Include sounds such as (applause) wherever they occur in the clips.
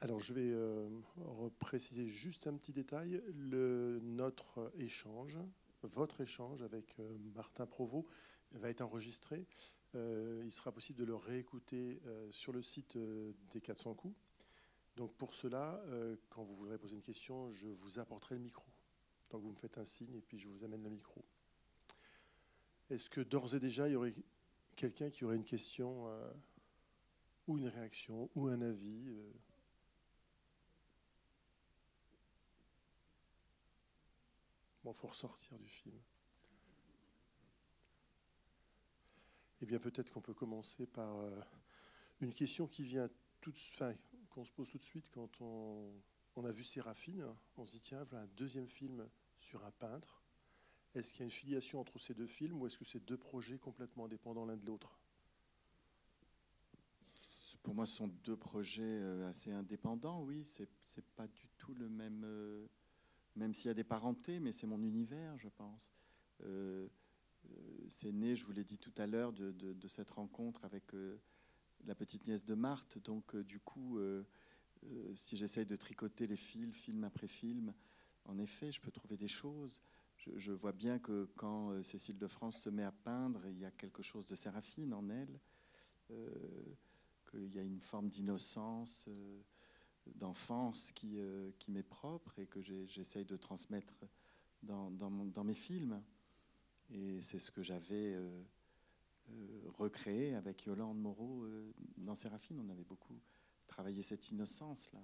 Alors je vais euh, préciser juste un petit détail. Notre échange, votre échange avec euh, Martin Provost va être enregistré. Euh, il sera possible de le réécouter sur le site des 400 coups. Donc pour cela, quand vous voudrez poser une question, je vous apporterai le micro. Donc vous me faites un signe et puis je vous amène le micro. Est-ce que d'ores et déjà, il y aurait quelqu'un qui aurait une question ou une réaction ou un avis Il faut ressortir du film. Eh bien, peut-être qu'on peut commencer par euh, une question qui vient tout, enfin, qu'on se pose tout de suite quand on, a vu Séraphine. On se dit tiens, voilà un deuxième film sur un peintre. Est-ce qu'il y a une filiation entre ces deux films ou est-ce que c'est deux projets complètement indépendants l'un de l'autre? Pour moi, ce sont deux projets euh, assez indépendants, oui. C'est, c'est pas du tout le même. Même s'il y a des parentés, mais c'est mon univers, je pense. Euh, euh, c'est né, je vous l'ai dit tout à l'heure, de, cette rencontre avec euh, la petite nièce de Marthe. Donc, du coup, si j'essaye de tricoter les fils, film après film, en effet, je peux trouver des choses. Je, vois bien que quand Cécile de France se met à peindre, il y a quelque chose de séraphine en elle, qu'il y a une forme d'innocence d'enfance qui, euh, qui m'est propre et que j'essaye de transmettre dans, dans, mes films. Et c'est ce que j'avais euh, euh, recréé avec Yolande Moreau dans Séraphine. On avait beaucoup travaillé cette innocence-là.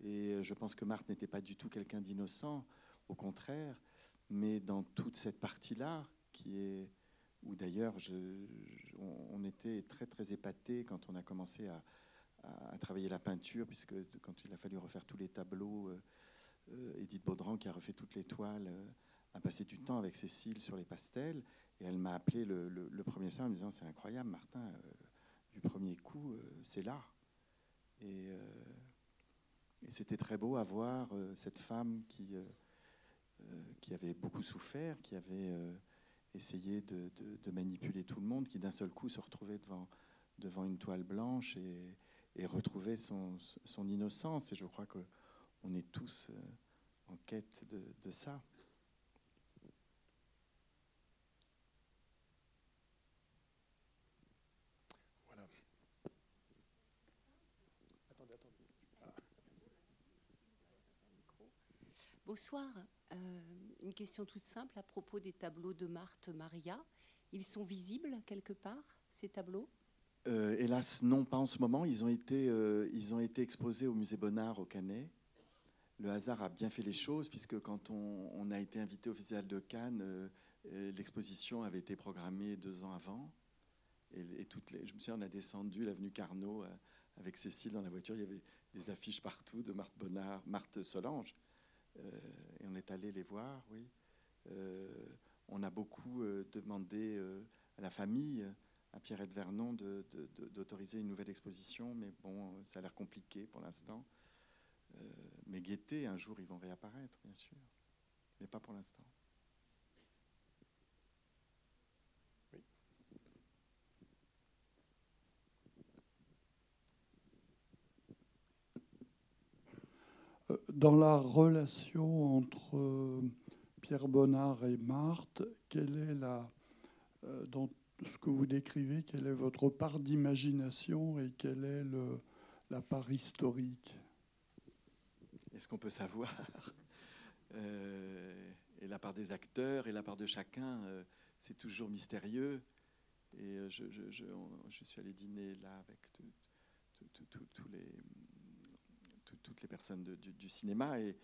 Et je pense que Marthe n'était pas du tout quelqu'un d'innocent, au contraire, mais dans toute cette partie-là, qui est où d'ailleurs on, était très très épatés quand on a commencé à, à, travailler la peinture, puisque quand il a fallu refaire tous les tableaux, euh, euh, Edith Baudran, qui a refait toutes les toiles, euh, a passé du temps avec Cécile sur les pastels. Et elle m'a appelé le, premier soir en me disant C'est incroyable, Martin, du premier coup, c'est là. Et, c'était très beau à voir cette femme qui, qui avait beaucoup souffert, qui avait essayé de, de, manipuler tout le monde, qui d'un seul coup se retrouvait devant, devant une toile blanche et, et retrouver son, innocence. Et je crois qu'on est tous euh, en quête de, ça. Voilà. Attendez. Bonsoir. Euh, une question toute simple à propos des tableaux de Marthe Maria. Ils sont visibles quelque part, ces tableaux? Euh, hélas, non, pas en ce moment. Ils ont été, euh, ils ont été exposés au musée Bonnard au Canet. Le hasard a bien fait les choses, puisque quand on, a été invité au Festival de Cannes, euh, l'exposition avait été programmée deux ans avant. Et, toutes les, je me souviens, on a descendu l'avenue Carnot avec Cécile dans la voiture. Il y avait des affiches partout de Marthe Bonnard, Marthe Solange. et on est allé les voir, oui. on a beaucoup demandé à la famille à Pierrette Vernon d'autoriser une nouvelle exposition, mais bon, ça a l'air compliqué pour l'instant. Euh, mais Gaieté, un jour, ils vont réapparaître, bien sûr, mais pas pour l'instant. Oui. Euh, dans la relation entre euh, Pierre Bonnard et Marthe, quelle est la, dans ce que vous décrivez, quelle est votre part d'imagination et quelle est la part historique? Est-ce qu'on peut savoir euh, Et la part des acteurs et la part de chacun, euh, c'est toujours mystérieux. Et euh, je, suis allé dîner là avec toutes les personnes du, cinéma et,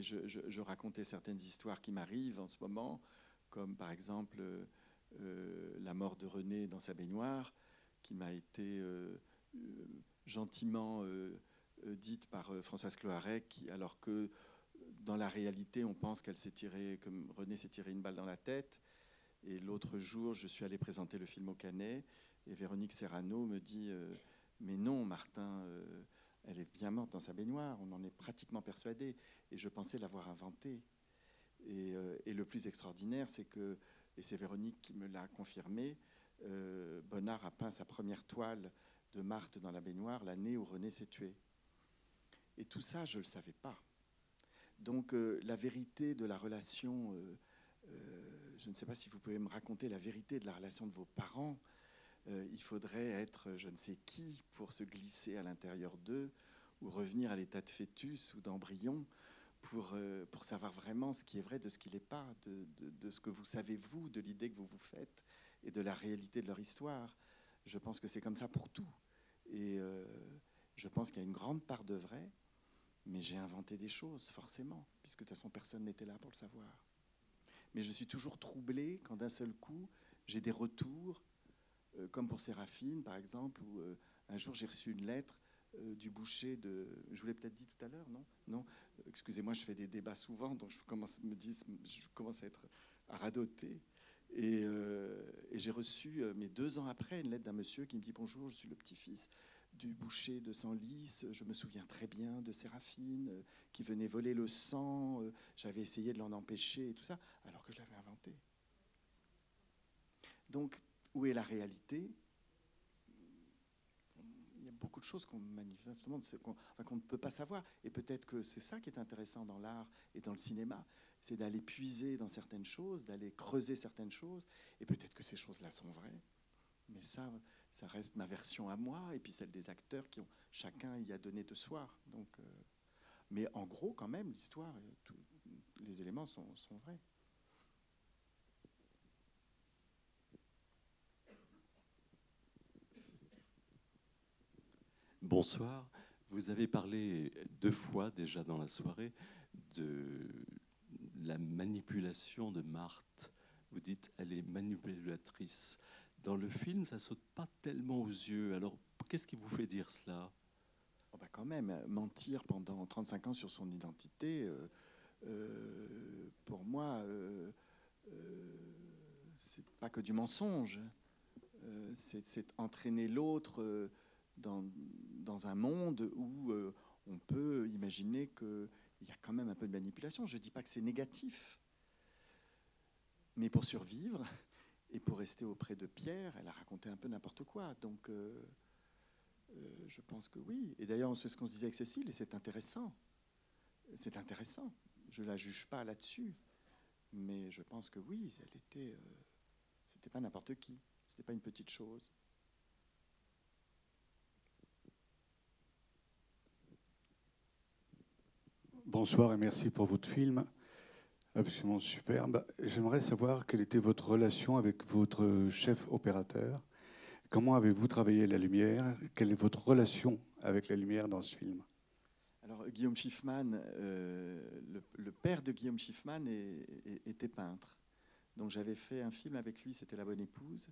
je, racontais certaines histoires qui m'arrivent en ce moment, comme par exemple la mort de René dans sa baignoire, qui m'a été euh, euh, gentiment dite par Françoise Cloarec, alors que dans la réalité, on pense qu'elle s'est tirée, comme René s'est tiré une balle dans la tête. Et l'autre jour, je suis allé présenter le film au Canet, et Véronique Serrano me dit Mais non, Martin, elle est bien morte dans sa baignoire, on en est pratiquement persuadé. Et je pensais l'avoir inventée. Et, le plus extraordinaire, c'est que et c'est Véronique qui me l'a confirmé, euh, Bonnard a peint sa première toile de Marthe dans la baignoire l'année où René s'est tué. Et tout ça, je ne le savais pas. Donc euh, la vérité de la relation, euh, euh, je ne sais pas si vous pouvez me raconter la vérité de la relation de vos parents. il faudrait être je ne sais qui pour se glisser à l'intérieur d'eux ou revenir à l'état de fœtus ou d'embryon pour, pour savoir vraiment ce qui est vrai de ce qui n'est pas, de, ce que vous savez vous, de l'idée que vous vous faites et de la réalité de leur histoire. Je pense que c'est comme ça pour tout. Et je pense qu'il y a une grande part de vrai, mais j'ai inventé des choses, forcément, puisque de toute façon, personne n'était là pour le savoir. Mais je suis toujours troublé quand d'un seul coup, j'ai des retours, euh, comme pour Séraphine, par exemple, où euh, un jour j'ai reçu une lettre euh, du boucher de. Je vous l'ai peut-être dit tout à l'heure, non? Non? Excusez-moi, je fais des débats souvent, donc je commence, me dis, je commence à être à radoter. Et, et j'ai reçu, mais deux ans après, une lettre d'un monsieur qui me dit Bonjour, je suis le petit-fils du boucher de Senlis. Je me souviens très bien de Séraphine euh, qui venait voler le sang. Euh, j'avais essayé de l'en empêcher et tout ça, alors que je l'avais inventé. Donc, où est la réalité? Beaucoup de choses qu'on manifestement qu'on ne peut pas savoir. Et peut-être que c'est ça qui est intéressant dans l'art et dans le cinéma, c'est d'aller puiser dans certaines choses, d'aller creuser certaines choses. Et peut-être que ces choses-là sont vraies. Mais ça, ça reste ma version à moi et puis celle des acteurs qui ont chacun y a donné de soi. Donc, euh, mais en gros, quand même, l'histoire, les éléments sont, sont vrais. Bonsoir. Vous avez parlé deux fois déjà dans la soirée de la manipulation de Marthe. Vous dites elle est manipulatrice. Dans le film, ça saute pas tellement aux yeux. Alors, qu'est-ce qui vous fait dire cela? Oh bah Quand même, mentir pendant 35 ans sur son identité, euh, euh, pour moi, euh, c'est pas que du mensonge. c'est entraîner l'autre dans, dans, un monde où on peut imaginer qu'il y a quand même un peu de manipulation. Je ne dis pas que c'est négatif. Mais pour survivre, et pour rester auprès de Pierre, elle a raconté un peu n'importe quoi. Donc, euh, euh, je pense que oui. Et d'ailleurs, c'est ce qu'on se disait avec Cécile, et c'est intéressant. C'est intéressant. Je ne la juge pas là-dessus. Mais je pense que oui, elle était. Euh, c'était pas n'importe qui. C'était pas une petite chose. Bonsoir et merci pour votre film absolument superbe. J'aimerais savoir quelle était votre relation avec votre chef opérateur. Comment avez-vous travaillé la lumière? Quelle est votre relation avec la lumière dans ce film? Alors, Guillaume Schiffman, euh, le, père de Guillaume Schiffman était peintre. Donc, j'avais fait un film avec lui, c'était La Bonne Épouse.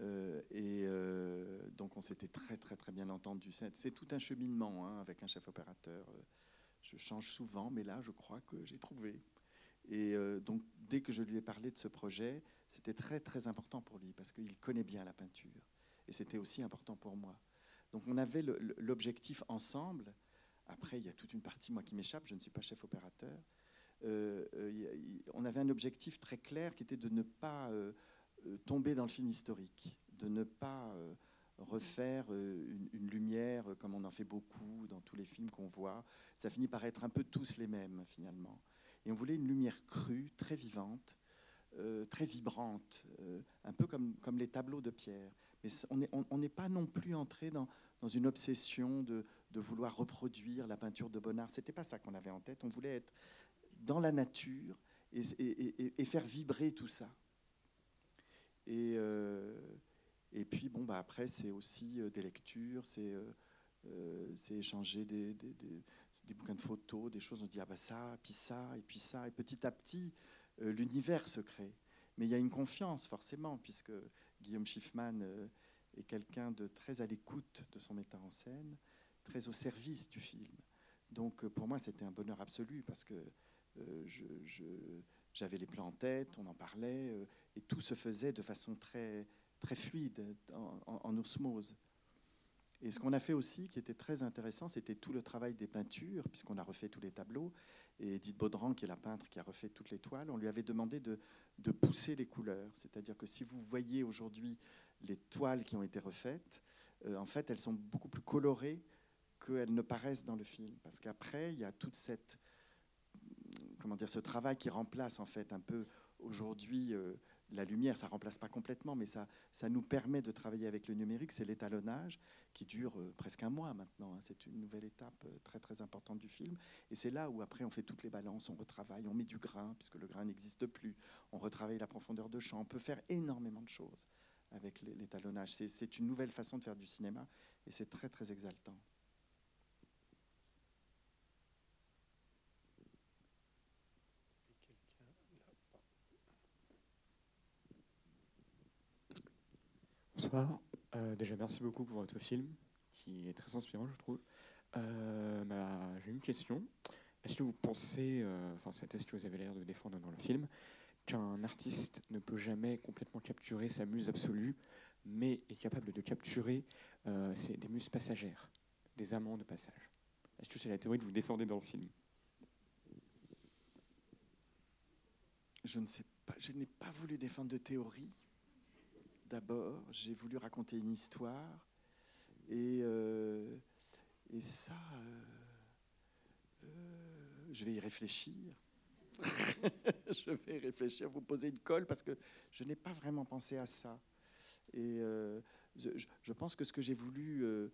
Euh, et euh, donc, on s'était très, très, très bien entendu. C'est tout un cheminement hein, avec un chef opérateur. Je change souvent, mais là, je crois que j'ai trouvé. Et euh, donc, dès que je lui ai parlé de ce projet, c'était très, très important pour lui parce qu'il connaît bien la peinture. Et c'était aussi important pour moi. Donc, on avait l'objectif ensemble. Après, il y a toute une partie, moi, qui m'échappe. Je ne suis pas chef opérateur. Euh, euh, on avait un objectif très clair qui était de ne pas tomber dans le film historique, de ne pas refaire une, une, lumière comme on en fait beaucoup dans tous les films qu'on voit. Ça finit par être un peu tous les mêmes, finalement. Et on voulait une lumière crue, très vivante, euh, très vibrante, euh, un peu comme, comme les tableaux de pierre. Mais on n'est pas non plus entré dans, dans une obsession de, de, vouloir reproduire la peinture de Bonnard. C'était pas ça qu'on avait en tête. On voulait être dans la nature et, et, faire vibrer tout ça. Et, euh, et puis, bon, bah, après, c'est aussi des lectures, c'est euh, c'est échanger des, des, bouquins de photos, des choses. On dit ah bah ça, puis ça, et puis ça, et petit à petit, euh, l'univers se crée. Mais il y a une confiance forcément, puisque Guillaume Schiffman euh, est quelqu'un de très à l'écoute de son metteur en scène, très au service du film. Donc pour moi, c'était un bonheur absolu parce que j'avais les plans en tête, on en parlait, et tout se faisait de façon très, très fluide, en osmose. Et ce qu'on a fait aussi, qui était très intéressant, c'était tout le travail des peintures, puisqu'on a refait tous les tableaux. Et Edith Baudran, qui est la peintre qui a refait toutes les toiles, on lui avait demandé de, de pousser les couleurs. C'est-à-dire que si vous voyez aujourd'hui les toiles qui ont été refaites, euh, en fait, elles sont beaucoup plus colorées qu'elles ne paraissent dans le film. Parce qu'après, il y a toute cette, comment dire, ce travail qui remplace en fait un peu aujourd'hui euh, la lumière, ça remplace pas complètement, mais ça, ça nous permet de travailler avec le numérique. C'est l'étalonnage qui dure euh, presque un mois maintenant. hein. C'est une nouvelle étape euh, très très importante du film. Et c'est là où après on fait toutes les balances, on retravaille, on met du grain, puisque le grain n'existe plus. On retravaille la profondeur de champ. On peut faire énormément de choses avec l'é- l'étalonnage. C'est une nouvelle façon de faire du cinéma et c'est très très exaltant. Bonsoir. Euh, déjà, merci beaucoup pour votre film, qui est très inspirant, je trouve. Euh, bah, J'ai une question. Est-ce que vous pensez, euh, enfin, c'est ce que vous avez l'air de défendre dans le film, qu'un artiste ne peut jamais complètement capturer sa muse absolue, mais est capable de capturer euh, des muses passagères, des amants de passage? Est-ce que c'est la théorie que vous défendez dans le film? Je ne sais pas, je n'ai pas voulu défendre de théorie. D'abord, j'ai voulu raconter une histoire. Et, euh, ça, euh, euh, je vais y réfléchir. (laughs) je vais y réfléchir, vous poser une colle parce que je n'ai pas vraiment pensé à ça. Et je, pense que ce que j'ai voulu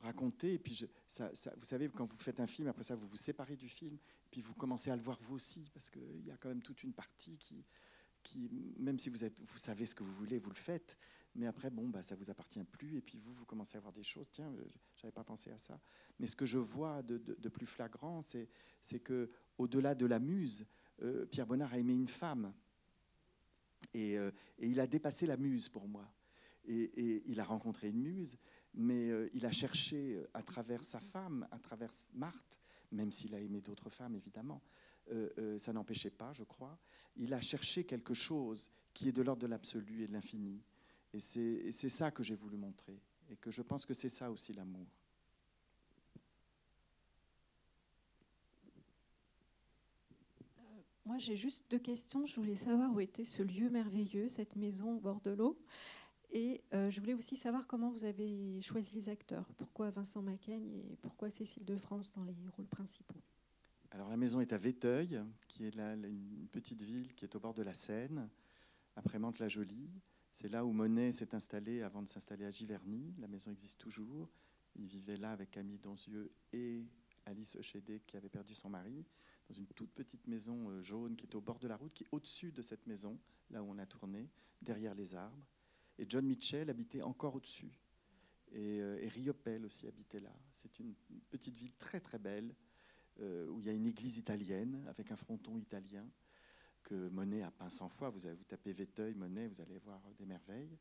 raconter, et puis vous savez, quand vous faites un film, après ça, vous vous séparez du film, puis vous commencez à le voir vous aussi, parce qu'il y a quand même toute une partie qui, même si vous, êtes, vous savez ce que vous voulez, vous le faites, mais après, bon, bah, ça vous appartient plus, et puis vous, vous commencez à voir des choses, tiens, euh, j'avais pas pensé à ça. Mais ce que je vois de, plus flagrant, c'est, c'est que au-delà de la muse, euh, Pierre Bonnard a aimé une femme, et, euh, et il a dépassé la muse pour moi. Et, il a rencontré une muse, mais il a cherché à travers sa femme, à travers Marthe, même s'il a aimé d'autres femmes, évidemment, euh, euh, ça n'empêchait pas, je crois. Il a cherché quelque chose qui est de l'ordre de l'absolu et de l'infini. Et c'est ça que j'ai voulu montrer. Et que je pense que c'est ça aussi l'amour. Moi, j'ai juste deux questions. Je voulais savoir où était ce lieu merveilleux, cette maison au bord de l'eau. Et euh, je voulais aussi savoir comment vous avez choisi les acteurs. Pourquoi Vincent Macaigne et pourquoi Cécile de France dans les rôles principaux? Alors la maison est à Véteuil, qui est là, une petite ville qui est au bord de la Seine, après Mantes-la-Jolie. C'est là où Monet s'est installé avant de s'installer à Giverny. La maison existe toujours. Il vivait là avec Camille Donzieux et Alice Euchédé, qui avait perdu son mari, dans une toute petite maison euh, jaune qui est au bord de la route, qui est au-dessus de cette maison, là où on a tourné, derrière les arbres. Et John Mitchell habitait encore au-dessus. Et, euh, et Riopelle aussi habitait là. C'est une petite ville très très belle, où il y a une église italienne avec un fronton italien que Monet a peint 100 fois. Vous, tapez Véteuil, Monet, vous allez voir des merveilles.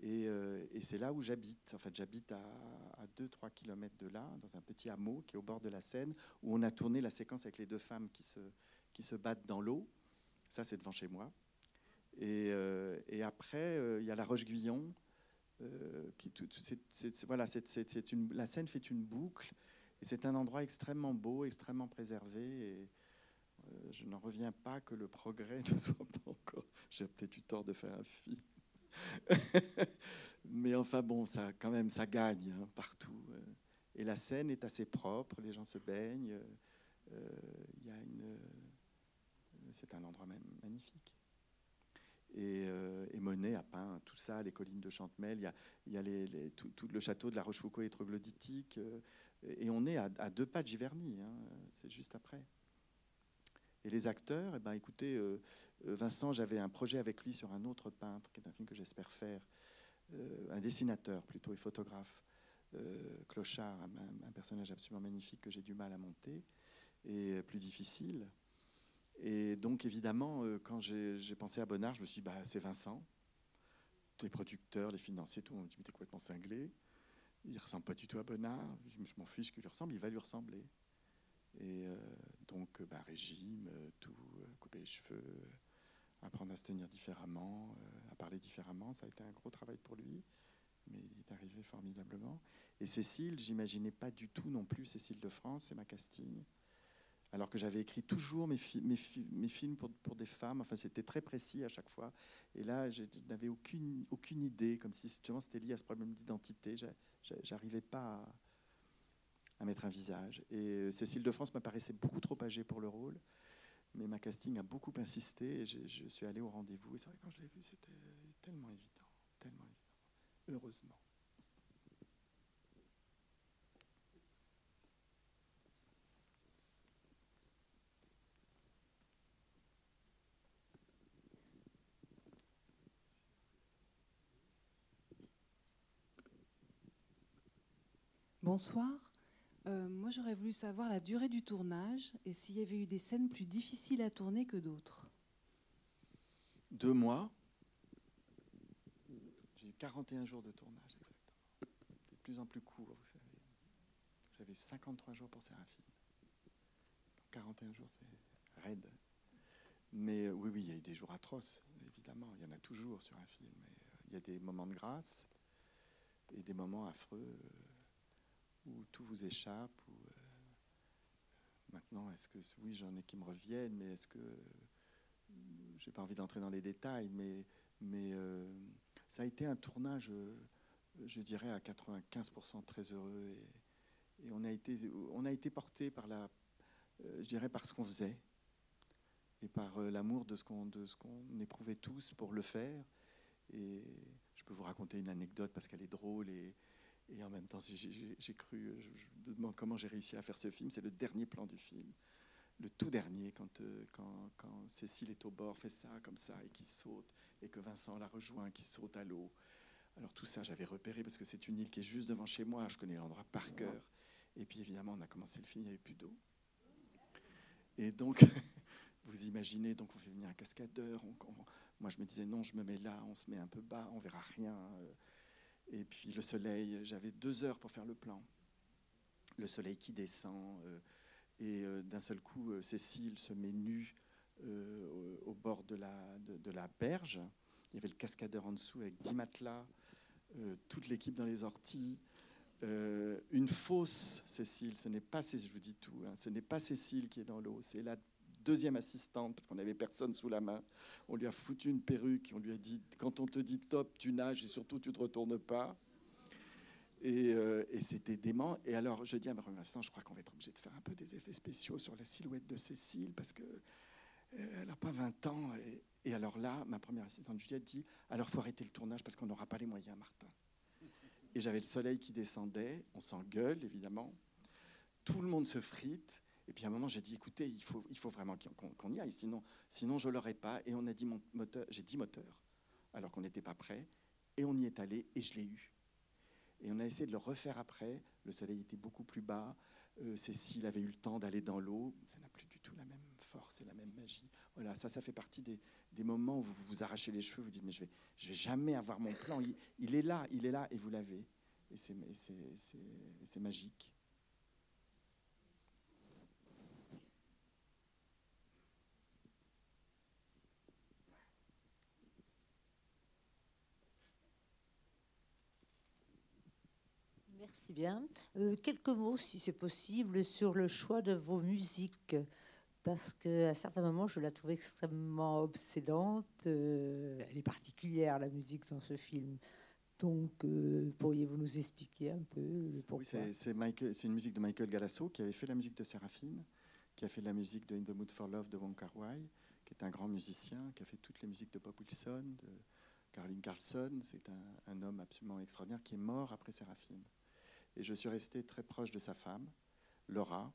Et, euh, et c'est là où j'habite. En fait, j'habite à, à 2-3 km de là, dans un petit hameau qui est au bord de la Seine, où on a tourné la séquence avec les deux femmes qui se, battent dans l'eau. Ça, c'est devant chez moi. Et, euh, après, euh, il y a la Roche-Guyon. euh, voilà, la Seine fait une boucle. Et c'est un endroit extrêmement beau, extrêmement préservé. Euh, je n'en reviens pas que le progrès (laughs) ne soit pas encore. J'ai peut-être eu tort de faire un film. (laughs) Mais enfin bon, ça quand même, ça gagne hein, partout. euh. Et la Seine est assez propre, les gens se baignent. euh, c'est un endroit magnifique. Et, et Monet a peint tout ça, les collines de Chantemel. Il y a, tout, le château de la Rochefoucauld et troglodytique. Et on est à, deux pas de Giverny. hein, c'est juste après. Et les acteurs, eh ben, écoutez, euh, euh, Vincent, j'avais un projet avec lui sur un autre peintre, qui est un film que j'espère faire, euh, un dessinateur plutôt et photographe, Clochard, un, personnage absolument magnifique que j'ai du mal à monter et plus difficile. Et donc évidemment, quand j'ai pensé à Bonnard, je me suis dit, bah, c'est Vincent. Les producteurs, les financiers, tout monde me dit, mais complètement cinglé. Il ressemble pas du tout à Bonnard. Je, m'en fiche qu'il lui ressemble, il va lui ressembler. Et euh, donc, euh, bah, régime, euh, tout, couper les cheveux, apprendre à se tenir différemment, à parler différemment, ça a été un gros travail pour lui, mais il est arrivé formidablement. Et Cécile, j'imaginais pas du tout non plus Cécile de France, c'est ma casting. Alors que j'avais écrit toujours mes, fi- mes, fi- mes films pour, des femmes, enfin c'était très précis à chaque fois. Et là, je je n'avais aucune, idée, comme si justement c'était lié à ce problème d'identité. J'a- j'a- J'arrivais pas à mettre un visage. Et Cécile de France me paraissait beaucoup trop âgée pour le rôle, mais ma casting a beaucoup insisté et je suis allé au rendez-vous. Et c'est vrai, quand je l'ai vue, c'était tellement évident, tellement évident, heureusement. Bonsoir. Euh, moi, j'aurais voulu savoir la durée du tournage et s'il y avait eu des scènes plus difficiles à tourner que d'autres. Deux mois. J'ai eu 41 jours de tournage, exactement. De plus en plus court, vous savez. J'avais 53 jours pour Séraphine. 41 jours, c'est raide. Mais euh, oui, oui, il y a eu des jours atroces, évidemment. Il y en a toujours sur un film. Euh, il y a des moments de grâce et des moments affreux tout vous échappe ou, euh, Maintenant, est-ce que oui, j'en ai qui me reviennent, mais est-ce que j'ai pas envie d'entrer dans les détails, mais mais euh, ça a été un tournage, euh, je dirais à 95% très heureux et, on a été on a été porté par la, je dirais par ce qu'on faisait et par l'amour de ce qu'on qu'on éprouvait tous pour le faire. Et je peux vous raconter une anecdote parce qu'elle est drôle et, et en même temps, j'ai cru, je, me demande comment j'ai réussi à faire ce film. C'est le dernier plan du film, le tout dernier, quand, euh, quand, quand, Cécile est au bord, fait ça, comme ça, et qui saute, et que Vincent la rejoint, qui saute à l'eau. Alors tout ça, j'avais repéré parce que c'est une île qui est juste devant chez moi. Je connais l'endroit par cœur. Et puis évidemment, on a commencé le film, il n'y avait plus d'eau. Et donc, (laughs) vous imaginez, donc on fait venir un cascadeur. moi, je me disais non, je me mets là, on se met un peu bas, on verra rien. Euh, et puis le soleil, j'avais deux heures pour faire le plan. Le soleil qui descend, euh, et euh, d'un seul coup, euh, Cécile se met nue au, bord de la, de, la berge. Il y avait le cascadeur en dessous avec dix matelas, toute l'équipe dans les orties. une fausse Cécile, ce n'est pas Cécile, je vous dis tout, hein, ce n'est pas Cécile qui est dans l'eau, c'est la deuxième assistante, parce qu'on n'avait personne sous la main. On lui a foutu une perruque, on lui a dit quand on te dit top, tu nages et surtout tu ne te retournes pas. Et, euh, c'était dément. Et alors je dis à Vincent, je crois qu'on va être obligé de faire un peu des effets spéciaux sur la silhouette de Cécile, parce que euh, n'a pas 20 ans. Et, alors là, ma première assistante Juliette dit alors faut arrêter le tournage parce qu'on n'aura pas les moyens, Martin. Et j'avais le soleil qui descendait, on s'engueule évidemment, tout le monde se frite. Et puis à un moment, j'ai dit, écoutez, il faut, il faut vraiment qu'on y aille, sinon, sinon je l'aurais pas. Et on a dit, mon moteur, j'ai dit moteur, alors qu'on n'était pas prêt. Et on y est allé, et je l'ai eu. Et on a essayé de le refaire après. Le soleil était beaucoup plus bas. Euh, Cécile avait eu le temps d'aller dans l'eau. Ça n'a plus du tout la même force et la même magie. Voilà, ça, ça fait partie des, des moments où vous vous arrachez les cheveux, vous dites, mais je vais, je vais jamais avoir mon plan. Il, il est là, il est là, et vous l'avez. Et c'est magique. Merci bien. Euh, quelques mots, si c'est possible, sur le choix de vos musiques. Parce qu'à certains moments, je la trouve extrêmement obsédante. Euh, elle est particulière, la musique dans ce film. Donc, euh, pourriez-vous nous expliquer un peu pourquoi? Oui, c'est une musique de Michael Galasso qui avait fait la musique de Séraphine, qui a fait la musique de In the Mood for Love de Wong Kar Wai, qui est un grand musicien, qui a fait toutes les musiques de Bob Wilson, de Caroline Carlson. C'est un, un, homme absolument extraordinaire qui est mort après Séraphine. Et je suis resté très proche de sa femme, Laura.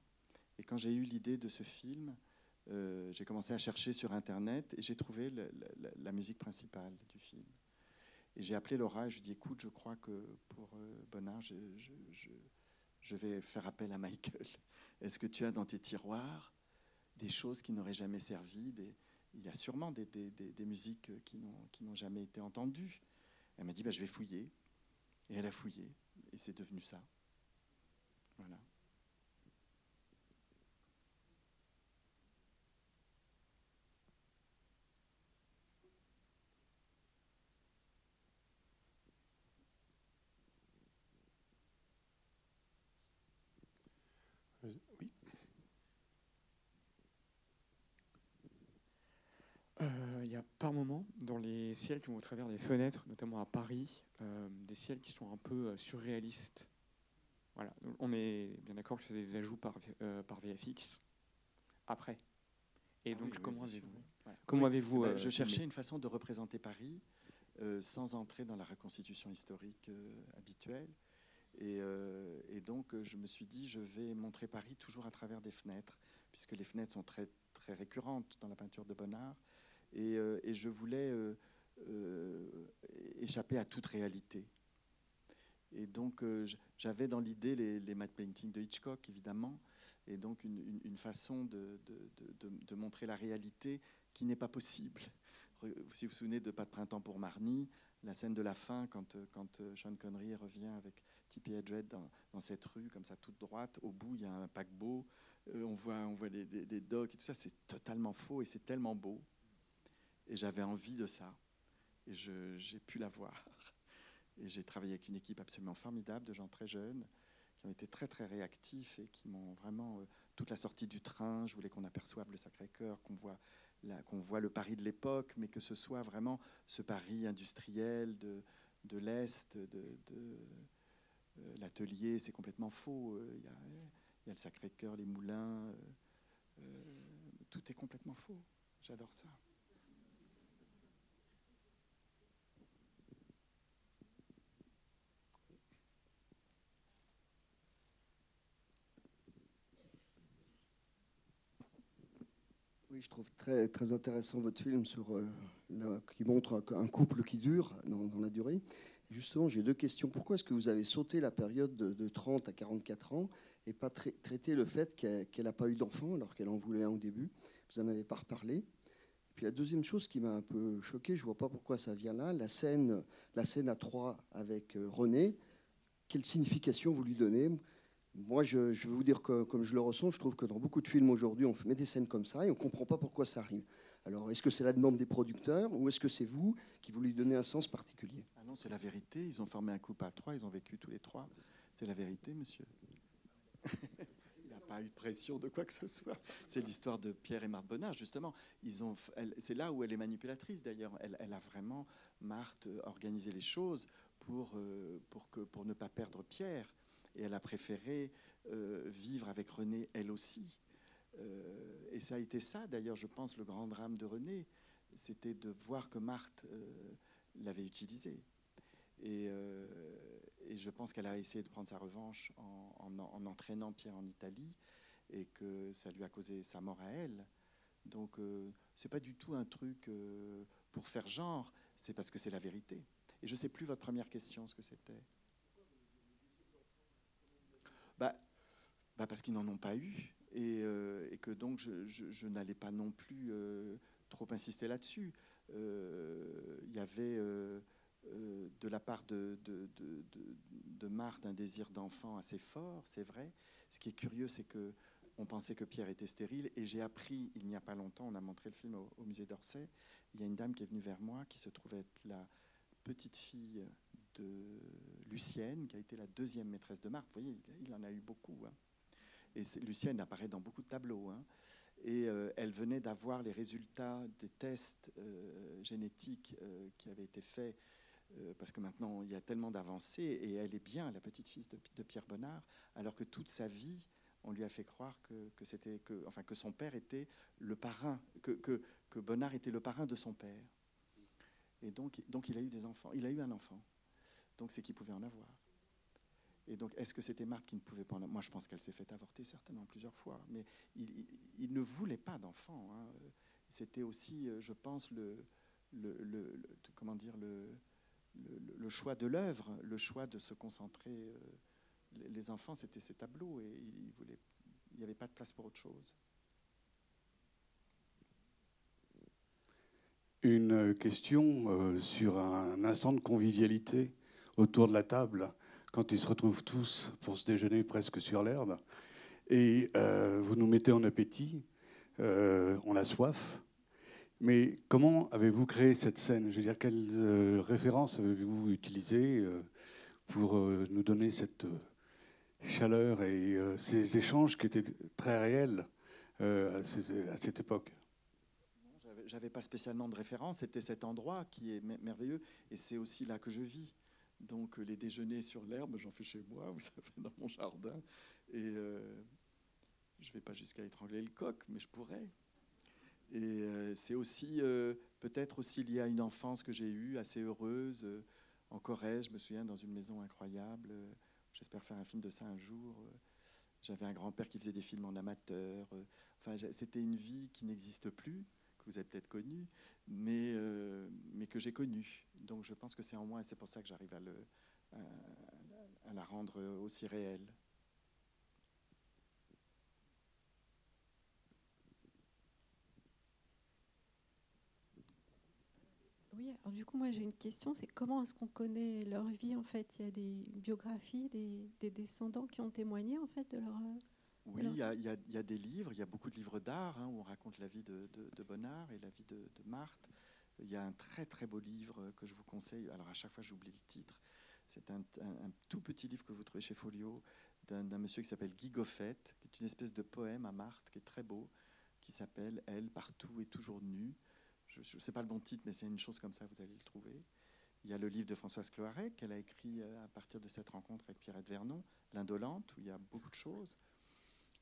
Et quand j'ai eu l'idée de ce film, euh, j'ai commencé à chercher sur Internet et j'ai trouvé la musique principale du film. Et j'ai appelé Laura et je lui ai dit, écoute, je crois que pour euh, Bonnard, je, vais faire appel à Michael. (laughs) Est-ce que tu as dans tes tiroirs des choses qui n'auraient jamais servi? Il y a sûrement des, des, des musiques qui n'ont jamais été entendues. Elle m'a dit, bah, je vais fouiller. Et elle a fouillé et c'est devenu ça. Voilà. Euh, oui. Euh, il y a par moments, dans les ciels qui vont au travers des fenêtres, notamment à Paris, euh, des ciels qui sont un peu surréalistes. Voilà, on est bien d'accord que c'est des ajouts par, euh, par VFX après. Et Ah donc, oui, comment avez-vous oui. ouais. comment Oui, avez-vous ben, euh, Je cherchais une façon de représenter Paris euh, sans entrer dans la reconstitution historique euh, habituelle. Et, euh, et donc, euh, je me suis dit, je vais montrer Paris toujours à travers des fenêtres, puisque les fenêtres sont très, très récurrentes dans la peinture de Bonnard. Et, euh, et je voulais euh, euh, échapper à toute réalité. Et donc, j'avais dans l'idée les, les matte paintings de Hitchcock, évidemment, et donc une, façon de, montrer la réalité qui n'est pas possible. Si vous vous souvenez de Pas de printemps pour Marnie, la scène de la fin, quand, quand Sean Connery revient avec Tippi Hedren dans, cette rue, comme ça, toute droite, au bout, il y a un paquebot, on voit, on voit des docks et tout ça, c'est totalement faux et c'est tellement beau. Et j'avais envie de ça. Et j'ai pu la voir. Et j'ai travaillé avec une équipe absolument formidable de gens très jeunes qui ont été très très réactifs et qui m'ont vraiment euh, toute la sortie du train. Je voulais qu'on aperçoive le Sacré-Cœur, qu'on voit qu'on voit le Paris de l'époque, mais que ce soit vraiment ce Paris industriel de, de l'est, de, euh, l'atelier. C'est complètement faux. Euh, Il y, a, le Sacré-Cœur, les moulins. tout est complètement faux. J'adore ça. Je trouve très, très intéressant votre film euh, qui montre un, couple qui dure dans, la durée. Justement, j'ai deux questions. Pourquoi est-ce que vous avez sauté la période de, de 30 à 44 ans et pas trai- traité le fait qu'elle n'a pas eu d'enfant alors qu'elle en voulait un au début? Vous n'en avez pas reparlé. Et puis la deuxième chose qui m'a un peu choqué, je ne vois pas pourquoi ça vient là, la scène, la scène à trois avec euh, René, quelle signification vous lui donnez? Moi, je, je vais vous dire que, comme je le ressens, je trouve que dans beaucoup de films aujourd'hui, on met des scènes comme ça et on ne comprend pas pourquoi ça arrive. Alors, est-ce que c'est la demande des producteurs ou est-ce que c'est vous qui vous lui donnez un sens particulier? Ah non, c'est la vérité. Ils ont formé un couple à trois, ils ont vécu tous les trois. C'est la vérité, monsieur. (laughs) Il n'a pas eu de pression de quoi que ce soit. C'est l'histoire de Pierre et Marthe Bonnard, justement. Ils ont, elle- c'est là où elle est manipulatrice, d'ailleurs. Elle, elle a vraiment, Marthe, organisé les choses pour, euh, pour, que, pour ne pas perdre Pierre. Et elle a préféré euh, vivre avec René, elle aussi. Euh, et ça a été ça, d'ailleurs, je pense, le grand drame de René. C'était de voir que Marthe euh, l'avait utilisé. Et, je pense qu'elle a essayé de prendre sa revanche en, en- en entraînant Pierre en Italie et que ça lui a causé sa mort à elle. Donc, c'est pas du tout un truc pour faire genre, c'est parce que c'est la vérité. Et je sais plus votre première question, ce que c'était. Bah, bah parce qu'ils n'en ont pas eu et, euh, que donc je, n'allais pas non plus euh, trop insister là-dessus. Euh, Il y avait de la part de, de, de, de- de Marthe un désir d'enfant assez fort, c'est vrai. Ce qui est curieux, c'est que on pensait que Pierre était stérile et j'ai appris il n'y a pas longtemps, on a montré le film au, au musée d'Orsay, il y a une dame qui est venue vers moi qui se trouvait être la petite fille de Lucienne, qui a été la deuxième maîtresse de Marthe. Vous voyez, il, en a eu beaucoup. hein. Et Lucienne apparaît dans beaucoup de tableaux. hein. Et euh, elle venait d'avoir les résultats des tests euh, génétiques euh, qui avaient été faits, parce que maintenant il y a tellement d'avancées, et elle est bien la petite fille de, Pierre Bonnard, alors que toute sa vie, on lui a fait croire que, enfin, que son père était le parrain, que, que, que Bonnard était le parrain de son père. Et donc, donc il a eu des enfants, il a eu un enfant. Donc c'est qu'il pouvait en avoir. Et donc, est-ce que c'était Marthe qui ne pouvait pas en avoir? Moi, je pense qu'elle s'est fait avorter certainement plusieurs fois. Mais il, ne voulait pas d'enfant. hein. C'était aussi, euh, je pense, le, comment dire, le, choix de l'œuvre, le choix de se concentrer. euh, les- enfants, c'était ses tableaux et il, il n'y avait pas de place pour autre chose. Une question euh, sur un instant de convivialité autour de la table, quand ils se retrouvent tous pour se déjeuner presque sur l'herbe, et euh, vous nous mettez en appétit, euh, on a soif. Mais comment avez-vous créé cette scène? Je veux dire, quelles euh, références avez-vous utilisées pour nous donner cette chaleur et ces échanges qui étaient très réels à cette époque? J'avais- pas spécialement de référence. C'était cet endroit qui est me- merveilleux et c'est aussi là que je vis. Donc les déjeuners sur l'herbe, j'en fais chez moi, (laughs) vous savez, dans mon jardin. Et je ne vais pas jusqu'à étrangler le coq, mais je pourrais. Et c'est aussi peut-être aussi lié à une enfance que j'ai eue, assez heureuse, en Corrèze, je me souviens, dans une maison incroyable. J'espère faire un film de ça un jour. J'avais un grand-père qui faisait des films en amateur. Enfin, c'était une vie qui n'existe plus, vous avez peut-être connue, mais, mais que j'ai connue. Donc je pense que c'est en moi et c'est pour ça que j'arrive à, le, à la rendre aussi réelle. Oui, alors du coup, moi j'ai une question, c'est comment est-ce qu'on connaît leur vie en fait? Il y a des biographies, des, descendants qui ont témoigné en fait de leur... Oui, il y, a, y, a, des livres, il y a beaucoup de livres d'art hein, où on raconte la vie de, de, Bonnard et la vie de, Marthe. Il y a un très très beau livre que je vous conseille, alors à chaque fois j'oublie le titre, c'est un, tout petit livre que vous trouvez chez Folio d'un monsieur qui s'appelle Guy Goffet, qui est une espèce de poème à Marthe qui est très beau, qui s'appelle Elle, partout et toujours nue je ne sais pas le bon titre, mais c'est une chose comme ça, vous allez le trouver. Il y a le livre de Françoise Cloarec qu'elle a écrit euh, à partir de cette rencontre avec Pierrette Vernon, L'Indolente, où il y a beaucoup de choses.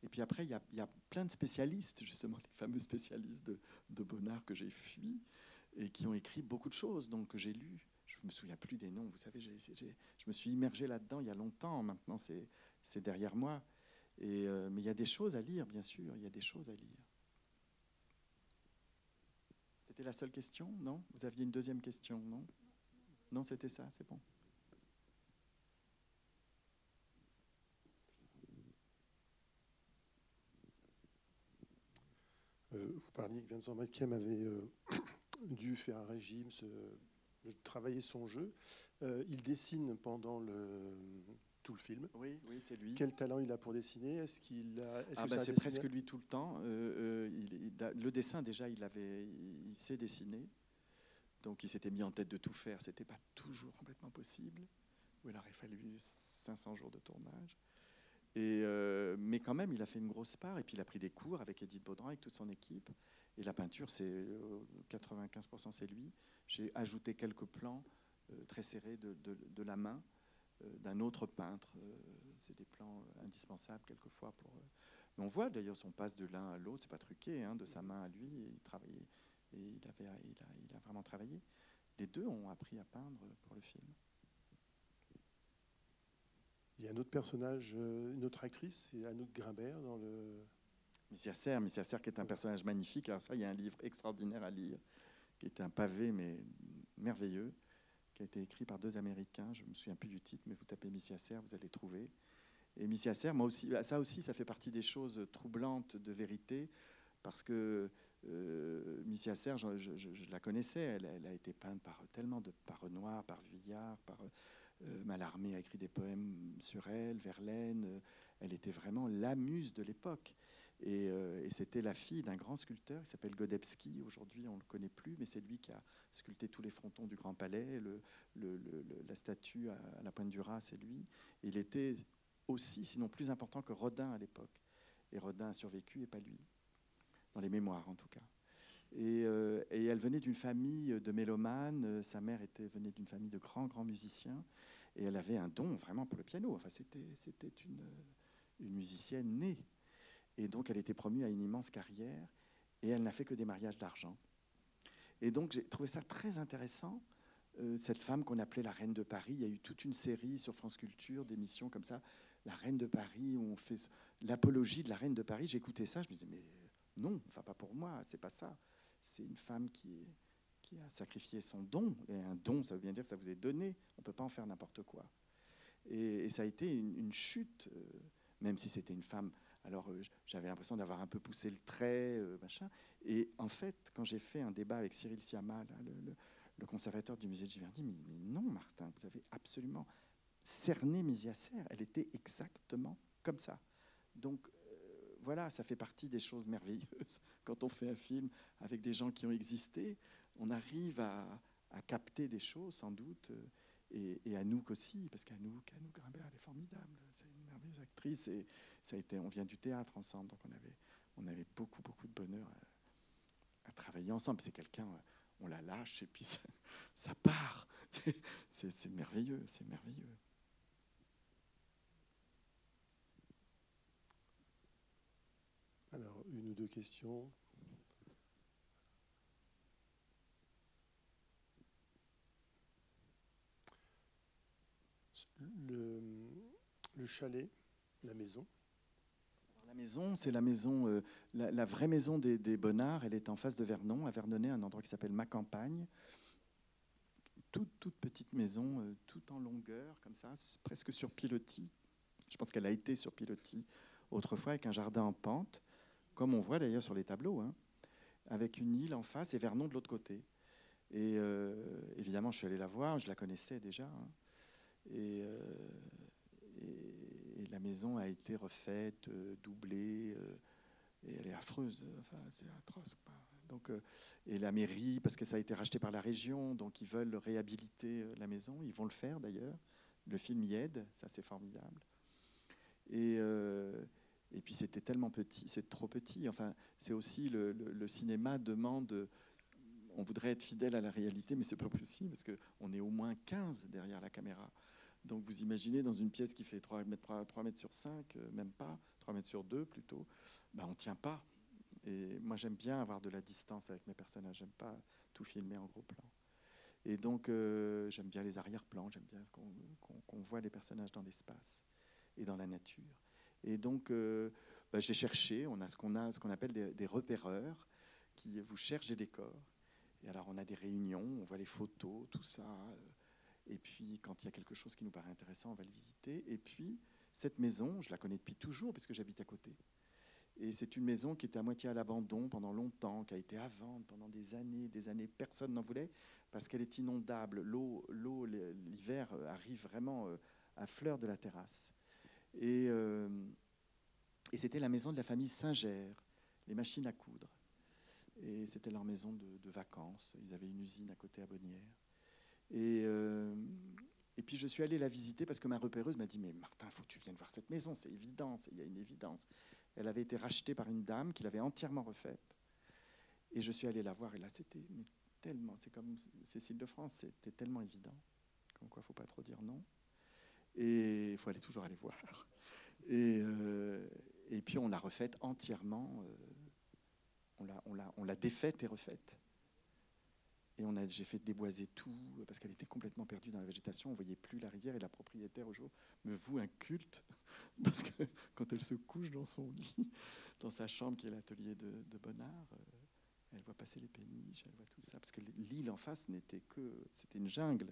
Et puis après, il y, a, plein de spécialistes, justement, les fameux spécialistes de, de Bonnard que j'ai fui et qui ont écrit beaucoup de choses, donc que j'ai lues. Je ne me souviens plus des noms, vous savez, j'ai, je me suis immergé là-dedans il y a longtemps, maintenant c'est, derrière moi. Et, euh, mais il y a des choses à lire, bien sûr, il y a des choses à lire. C'était la seule question Non? Vous aviez une deuxième question Non? Non, c'était ça, c'est bon. Euh, vous parliez que Vincent Mackiem avait euh, (coughs) dû faire un régime, se, travailler son jeu. Euh, il dessine pendant le, tout le film. Oui, oui, c'est lui. Quel talent il a pour dessiner? Est-ce qu'il a ah bah, c'est presque lui tout le temps. Euh, euh, il, le dessin déjà, il avait, il sait dessiner. Donc il s'était mis en tête de tout faire. C'était pas toujours complètement possible. Il aurait fallu 500 jours de tournage. Euh, mais quand même, il a fait une grosse part. Et puis il a pris des cours avec Edith Baudran, avec toute son équipe. Et la peinture, c'est 95% c'est lui. J'ai ajouté quelques plans très serrés de, la main. Euh, d'un autre peintre. Euh, c'est des plans euh, indispensables quelquefois pour. Mais on voit d'ailleurs son passe de l'un à l'autre, c'est pas truqué, hein, de sa main à lui. Il a, il a vraiment travaillé. Les deux ont appris à peindre pour le film. Il y a un autre personnage, une autre actrice, c'est Anouk Grimbert dans le. Missia Serre, Missia Serre qui est un personnage magnifique. Alors ça, il y a un livre extraordinaire à lire, qui est un pavé mais merveilleux, qui a été écrit par deux Américains. Je ne me souviens plus du titre, mais vous tapez Missia Serre, vous allez trouver. Et Missia Serre, moi aussi, bah, ça aussi, ça fait partie des choses troublantes de vérité, parce que euh, Missia Serre, je, la connaissais, elle, a été peinte par tellement de par Renoir, par Vuillard, par euh, Mallarmé a écrit des poèmes sur elle, Verlaine. Euh, elle était vraiment la muse de l'époque. Euh, et, c'était la fille d'un grand sculpteur qui s'appelle Godebski. Aujourd'hui, on ne le connaît plus, mais c'est lui qui a sculpté tous les frontons du Grand Palais. La statue à, la pointe du Raz, c'est lui. il était aussi, sinon plus important que Rodin à l'époque. Et Rodin a survécu et pas lui, dans les mémoires en tout cas. Et, euh, elle venait d'une famille de mélomanes. Sa mère était, venait d'une famille de grands, grands musiciens. Et elle avait un don vraiment pour le piano. Enfin, c'était une, une musicienne née. Et donc, elle était promue à une immense carrière et elle n'a fait que des mariages d'argent. Et donc, j'ai trouvé ça très intéressant. Euh, cette femme qu'on appelait la reine de Paris, il y a eu toute une série sur France Culture d'émissions comme ça, la reine de Paris, où on fait l'apologie de la reine de Paris. J'écoutais ça, je me disais, mais non, enfin pas pour moi, c'est pas ça. C'est une femme qui, a sacrifié son don. Et un don, ça veut bien dire que ça vous est donné. On ne peut pas en faire n'importe quoi. Et, ça a été une, chute, euh, même si c'était une femme alors euh, j'avais l'impression d'avoir un peu poussé le trait, euh, machin. Et en fait, quand j'ai fait un débat avec Cyril Siama, le, conservateur du musée de Giverny, mais, mais, non, Martin, vous avez absolument cerné Mésiacer. Elle était exactement comme ça. Donc voilà, ça fait partie des choses merveilleuses. (laughs) Quand on fait un film avec des gens qui ont existé, on arrive à, capter des choses, sans doute. Et, et Anouk aussi, parce qu'Anouk, Anouk Grimbert, elle est formidable. C'est une merveilleuse actrice. Et, ça a été, on vient du théâtre ensemble, donc on avait, on avait beaucoup, beaucoup de bonheur à, travailler ensemble. C'est quelqu'un, on la lâche et puis (laughs) ça, ça part. (laughs) C'est merveilleux, c'est merveilleux. Alors, une ou deux questions. Le, le chalet, la maison. La maison, c'est la maison, euh, la, vraie maison des, des Bonnards. Elle est en face de Vernon, à Vernonnet, un endroit qui s'appelle Ma Campagne. Toute, toute petite maison, euh, tout en longueur, comme ça, presque sur pilotis. Je pense qu'elle a été sur pilotis autrefois, avec un jardin en pente, comme on voit d'ailleurs sur les tableaux, hein, avec une île en face et Vernon de l'autre côté. Et euh, évidemment, je suis allé la voir, je la connaissais déjà. hein. Et, euh, et- la maison a été refaite, euh, doublée, et elle est affreuse. Enfin, c'est atroce. Donc, et la mairie, parce que ça a été racheté par la région, donc ils veulent réhabiliter la maison. Ils vont le faire d'ailleurs. Le film y aide, ça c'est formidable. Et, et puis c'était tellement petit, c'est trop petit. Enfin, c'est aussi le, cinéma demande. On voudrait être fidèle à la réalité, mais c'est pas possible parce qu'on est au moins 15 derrière la caméra. Donc vous imaginez dans une pièce qui fait 3 mètres, 3, 3 mètres sur 5, euh, même pas, 3 mètres sur 2 plutôt, ben on ne tient pas. Et moi j'aime bien avoir de la distance avec mes personnages, j'aime pas tout filmer en gros plan. Et donc euh, j'aime bien les arrière-plans, j'aime bien qu'on voit les personnages dans l'espace et dans la nature. Et donc euh, ben, j'ai cherché, on a ce qu'on a, ce qu'on appelle des, repéreurs qui vous cherchent des décors. Et alors on a des réunions, on voit les photos, tout ça. et puis, quand il y a quelque chose qui nous paraît intéressant, on va le visiter. Et puis, cette maison, je la connais depuis toujours parce que j'habite à côté. Et c'est une maison qui était à moitié à l'abandon pendant longtemps, qui a été à vendre pendant des années, des années. Personne n'en voulait parce qu'elle est inondable. L'eau, l'eau, l'hiver arrive vraiment euh, à fleur de la terrasse. Et, euh, et c'était la maison de la famille Singer, les machines à coudre. Et c'était leur maison de, vacances. Ils avaient une usine à côté à Bonnières. Et, euh, et puis je suis allé la visiter parce que ma repéreuse m'a dit Mais Martin, il faut que tu viennes voir cette maison, c'est évident, il y a une évidence. Elle avait été rachetée par une dame qui l'avait entièrement refaite. Et je suis allé la voir et là c'était tellement, c'est comme Cécile de France, c'était tellement évident. Comme quoi, il ne faut pas trop dire non. Et il faut aller toujours aller voir. Et, euh, et puis on l'a refaite entièrement, euh, on l'a- défaite et refaite. Et j'ai fait déboiser tout parce qu'elle était complètement perdue dans la végétation. On voyait plus la rivière et la propriétaire au jour me voue un culte (laughs) parce que quand elle se couche dans son lit, (laughs) dans sa chambre qui est l'atelier de, de Bonnard, euh, elle voit passer les péniches, elle voit tout ça parce que l'île en face n'était que, c'était une jungle.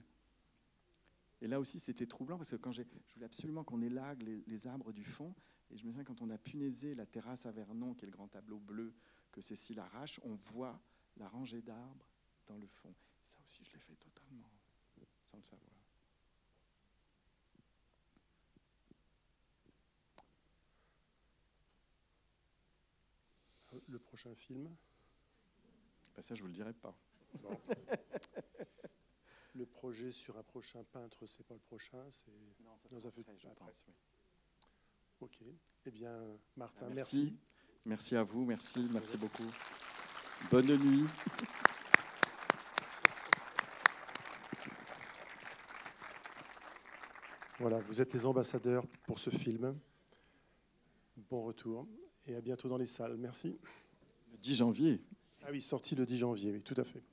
Et là aussi, c'était troublant parce que quand je voulais absolument qu'on élague les arbres du fond. Et je me souviens quand on a punaisé la terrasse à Vernon, qui est le grand tableau bleu que Cécile arrache, on voit la rangée d'arbres dans le fond. Et ça aussi, je l'ai fait totalement, sans le savoir. Le prochain film? Ben ça, je vous le dirai pas. Le projet sur un prochain peintre, c'est pas le prochain, c'est Non, ça dans un futur après, je après. pense, oui. Ok. Eh bien, Martin, Merci. merci. Merci à vous, merci, merci beaucoup. Bonne nuit. Voilà, vous êtes les ambassadeurs pour ce film. Bon retour et à bientôt dans les salles. Merci. Le 10 janvier. Ah oui, sorti le 10 janvier, oui, tout à fait.